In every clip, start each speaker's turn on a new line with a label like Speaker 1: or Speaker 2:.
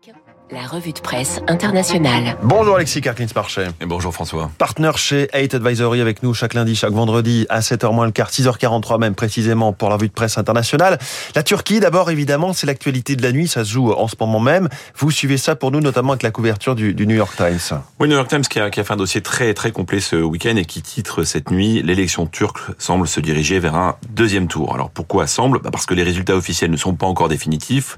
Speaker 1: 기억. La revue de presse internationale.
Speaker 2: Bonjour Alexis Karklins-Marchais.
Speaker 3: Et bonjour François.
Speaker 2: Partenaire chez 8 Advisory avec nous chaque lundi, chaque vendredi à 7h moins le quart, 6h43 même précisément pour la revue de presse internationale. La Turquie d'abord évidemment, c'est l'actualité de la nuit, ça se joue en ce moment même. Vous suivez ça pour nous notamment avec la couverture du, du New York Times.
Speaker 3: Oui, New York Times qui a, qui a, fait un dossier très très complet ce week-end et qui titre cette nuit l'élection turque semble se diriger vers un deuxième tour. Alors pourquoi semble? Bah Parce que les résultats officiels ne sont pas encore définitifs.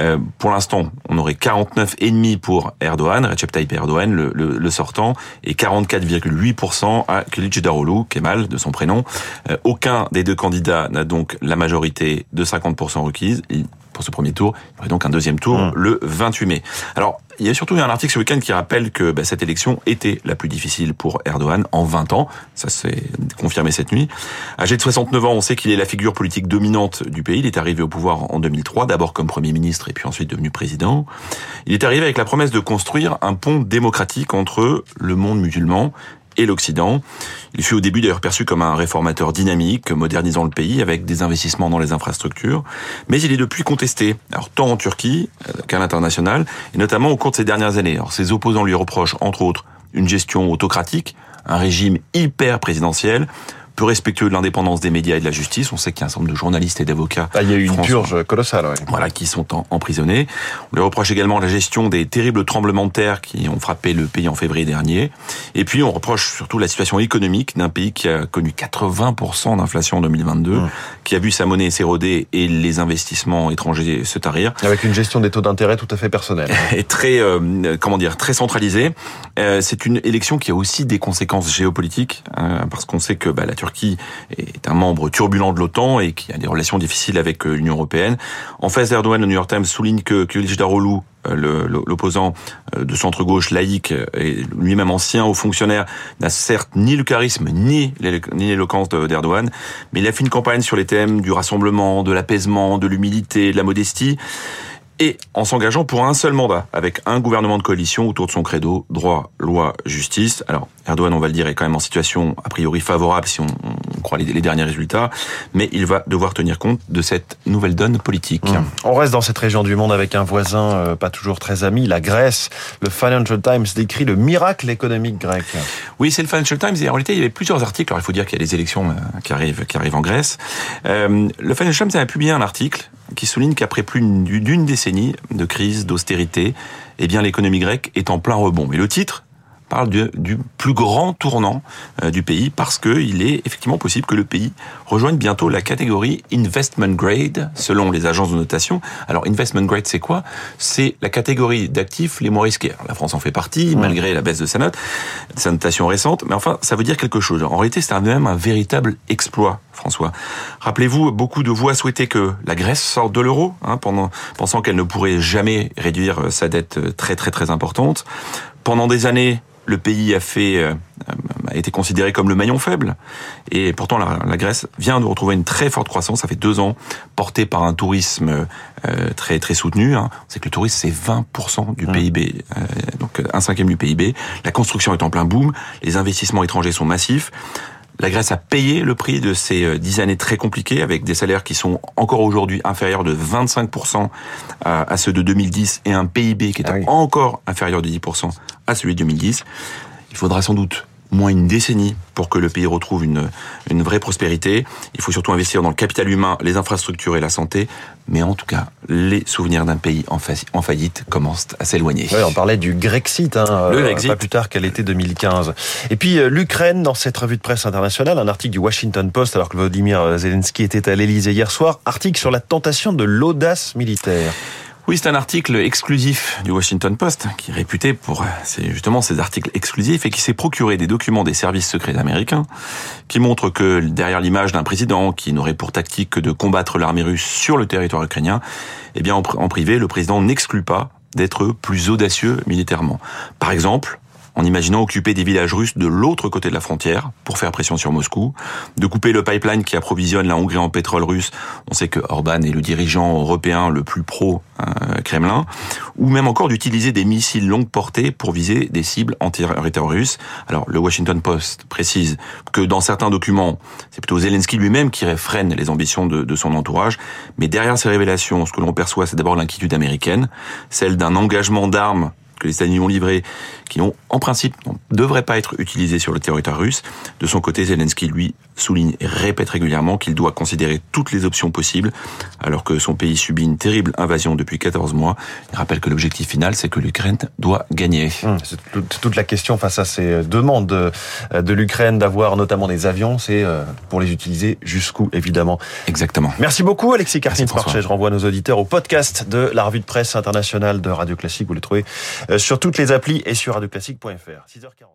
Speaker 3: Euh, pour l'instant, on aurait 49 et demi pour Erdogan, Recep Tayyip Erdogan, le sortant, et 44,8% à Kılıçdaroğlu, Kemal de son prénom. Euh, aucun des deux candidats n'a donc la majorité de 50% requise pour ce premier tour. Il y aurait donc un deuxième tour mmh. le 28 mai. Alors, il y a surtout un article ce week-end qui rappelle que bah, cette élection était la plus difficile pour Erdogan en 20 ans. Ça s'est confirmé cette nuit. Âgé de 69 ans, on sait qu'il est la figure politique dominante du pays. Il est arrivé au pouvoir en 2003, d'abord comme Premier ministre et puis ensuite devenu président. Il est arrivé avec la promesse de construire un pont démocratique entre le monde musulman et l'Occident. Il fut au début d'ailleurs perçu comme un réformateur dynamique, modernisant le pays avec des investissements dans les infrastructures, mais il est depuis contesté, alors tant en Turquie qu'à l'international, et notamment au cours de ces dernières années. Alors ses opposants lui reprochent entre autres une gestion autocratique, un régime hyper présidentiel, peu respectueux de l'indépendance des médias et de la justice. On sait qu'il y a un certain nombre de journalistes et d'avocats.
Speaker 2: Ah, il y a eu une purge colossale. Ouais.
Speaker 3: Voilà, qui sont emprisonnés. On lui reproche également la gestion des terribles tremblements de terre qui ont frappé le pays en février dernier. Et puis on reproche surtout la situation économique d'un pays qui a connu 80% d'inflation en 2022, mmh. qui a vu sa monnaie s'éroder et les investissements étrangers se tarir.
Speaker 2: Avec une gestion des taux d'intérêt tout à fait personnelle.
Speaker 3: et très, euh, comment dire, très centralisée. Euh, c'est une élection qui a aussi des conséquences géopolitiques, euh, parce qu'on sait que bah, la Turquie est un membre turbulent de l'OTAN et qui a des relations difficiles avec l'Union européenne. En face d'Erdogan, le New York Times souligne que Kılıçdaroğlu l'opposant de centre-gauche laïque et lui-même ancien haut fonctionnaire n'a certes ni le charisme ni l'éloquence d'Erdogan, mais il a fait une campagne sur les thèmes du rassemblement, de l'apaisement, de l'humilité, de la modestie et en s'engageant pour un seul mandat, avec un gouvernement de coalition autour de son credo, droit, loi, justice. Alors, Erdogan, on va le dire, est quand même en situation a priori favorable si on, on croit les, les, derniers résultats, mais il va devoir tenir compte de cette nouvelle donne politique.
Speaker 2: Mmh. On reste dans cette région du monde avec un voisin euh, pas toujours très ami, la Grèce. Le Financial Times décrit le miracle économique grec.
Speaker 3: Oui, c'est le Financial Times, et en réalité, il y avait plusieurs articles. Alors, il faut dire qu'il y a les élections euh, qui arrivent, qui arrivent en Grèce. Euh, le Financial Times a publié un article qui souligne qu'après plus d'une décennie de crise, d'austérité, eh bien l'économie grecque est en plein rebond. Et le titre parle du, du plus grand tournant euh, du pays parce que il est effectivement possible que le pays rejoigne bientôt la catégorie investment grade selon les agences de notation. Alors investment grade c'est quoi? C'est la catégorie d'actifs les moins risqués. Alors, la France en fait partie malgré la baisse de sa note, de sa notation récente, mais enfin ça veut dire quelque chose. En réalité c'est même un véritable exploit François. Rappelez-vous, beaucoup de voix souhaitaient que la Grèce sorte de l'euro, hein, pendant, pensant qu'elle ne pourrait jamais réduire sa dette très très très importante. Pendant des années, le pays a fait euh, a été considéré comme le maillon faible. Et pourtant la, la, Grèce vient de retrouver une très forte croissance. Ça fait deux ans porté par un tourisme euh, très très soutenu hein. on sait que le tourisme c'est 20% du mmh. PIB euh, donc un cinquième du PIB la construction est en plein boom. Les investissements étrangers sont massifs la Grèce a payé le prix de ces dix années très compliquées avec des salaires qui sont encore aujourd'hui inférieurs de 25% à, ceux de 2010 et un PIB qui est ah oui. encore inférieur de 10% à celui de 2010. Il faudra sans doute moins une décennie pour que le pays retrouve une, une vraie prospérité. Il faut surtout investir dans le capital humain, les infrastructures et la santé. Mais en tout cas, les souvenirs d'un pays en, fa en, faillite commencent à s'éloigner.
Speaker 2: Oui, on parlait du Grexit, hein,
Speaker 3: le Grexit.
Speaker 2: pas plus tard qu'à l'été 2015. Et puis euh, l'Ukraine, dans cette revue de presse internationale, un article du Washington Post, alors que Vladimir Zelensky était à l'Elysée hier soir, article sur la tentation de l'audace militaire.
Speaker 3: Oui, c'est un article exclusif du Washington Post, qui est réputé pour c'est justement ces articles exclusifs et qui s'est procuré des documents des services secrets américains qui montrent que derrière l'image d'un président qui n'aurait pour tactique que de combattre l'armée russe sur le territoire ukrainien, eh bien en, en privé, le président n'exclut pas d'être plus audacieux militairement. Par exemple, en imaginant occuper des villages russes de l'autre côté de la frontière pour faire pression sur Moscou, de couper le pipeline qui approvisionne la Hongrie en pétrole russe. On sait que Orban est le dirigeant européen le plus pro-Kremlin, ou même encore d'utiliser des missiles longue portée pour viser des cibles anti-territoire russes. Alors, le Washington Post précise que dans certains documents, c'est plutôt Zelensky lui-même qui freine les ambitions de, de son entourage. Mais derrière ces révélations, ce que l'on perçoit, c'est d'abord l'inquiétude américaine, celle d'un engagement d'armes que les États-Unis ont livré, qui ont, en principe, ne devraient pas être utilisés sur le territoire russe. De son côté, Zelensky, lui, souligne et répète régulièrement qu'il doit considérer toutes les options possibles, alors que son pays subit une terrible invasion depuis 14 mois. Il rappelle que l'objectif final, c'est que l'Ukraine doit gagner.
Speaker 2: Hum, c'est toute la question face à ces demandes de, de l'Ukraine d'avoir notamment des avions, c'est euh, pour les utiliser jusqu'où, évidemment.
Speaker 3: Exactement.
Speaker 2: Merci beaucoup, Alexis cartin Je renvoie nos auditeurs au podcast de la revue de presse internationale de Radio Classique. Vous le trouvez euh, sur toutes les applis et sur radioclassique.fr. 6h40.